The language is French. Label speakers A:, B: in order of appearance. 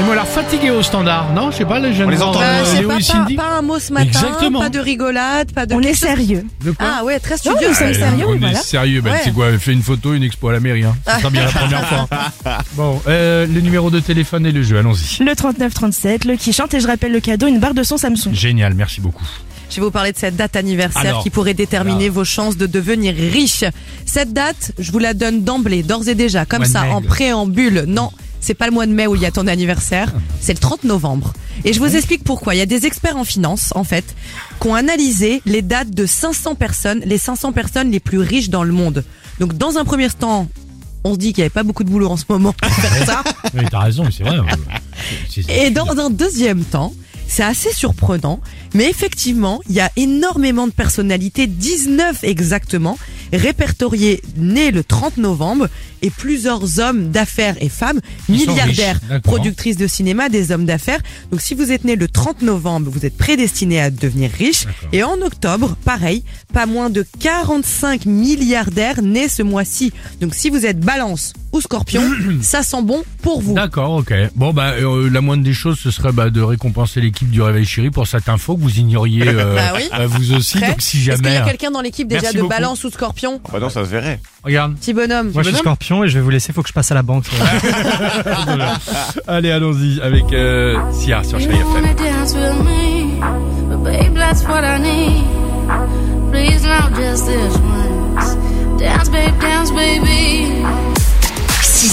A: Ils m'ont l'air fatigués au standard, non Je sais pas, les jeunes.
B: On les entend,
A: euh,
B: euh,
A: Léo
C: pas,
A: et
C: pas,
A: Cindy.
C: pas un mot ce matin,
A: Exactement.
C: pas de rigolade, pas de.
D: On est sérieux.
A: De quoi
C: Ah ouais, très
D: Non,
C: studieux.
D: nous sommes
A: Euh,
D: sérieux,
A: on est
D: voilà.
A: sérieux, bah,
C: Ouais.
A: tu sais quoi, fais une photo, une expo à la mairie, hein. Ça sera bien la première fois. Bon, euh, le numéro de téléphone et le jeu, allons-y.
D: Le 3937, le qui chante et je rappelle le cadeau, une barre de son Samsung.
A: Génial, merci beaucoup.
C: Je vais vous parler de cette date anniversaire
A: Alors,
C: qui pourrait déterminer
A: là.
C: vos chances de devenir riche. Cette date, je vous la donne d'emblée, d'ores et déjà, comme ça, en préambule. Non, c'est pas le mois de mai où il y a ton anniversaire, c'est le 30 novembre. Et je vous explique pourquoi. Il y a des experts en finance, en fait, qui ont analysé les dates de 500 personnes, les 500 personnes les plus riches dans le monde. Donc, dans un premier temps, on se dit qu'il n'y avait pas beaucoup de boulot en ce moment pour faire ça.
A: Oui, t'as raison, c'est vrai. c'est-
C: Et dans un deuxième temps, c'est assez surprenant, mais effectivement, il y a énormément de personnalités, 19 exactement, répertoriées nées le 30 novembre, et plusieurs hommes d'affaires et femmes,
A: Ils sont
C: milliardaires,
A: riches, d'accord.
C: productrices de cinéma, des hommes d'affaires. Donc si vous êtes né le 30 novembre, vous êtes prédestiné à devenir riche. Et en octobre, pareil, pas moins de 45 milliardaires nés ce mois-ci. Donc si vous êtes balance ou scorpion, ça sent bon pour vous.
A: D'accord, ok. Bon, bah, euh, la moindre des choses, ce serait bah, de récompenser l'équipe du Réveil Chéri pour cette info que vous ignoriez euh,
C: Bah oui.
A: euh, vous aussi.
C: Prêt
A: Donc, si
C: Est-ce qu'il y
A: jamais.
C: a quelqu'un dans l'équipe déjà
A: Merci
C: de
A: beaucoup.
C: balance ou scorpion?
B: Bah non, ça se verrait.
A: Regarde.
C: Petit bonhomme.
E: Moi je suis scorpion et je vais vous laisser, faut que je passe à la banque.
A: Allez, allons-y avec euh, Sia sur Chéri
F: You
A: FM.
F: wanna dance with me, but babe, that's what I need. Please, not just this once.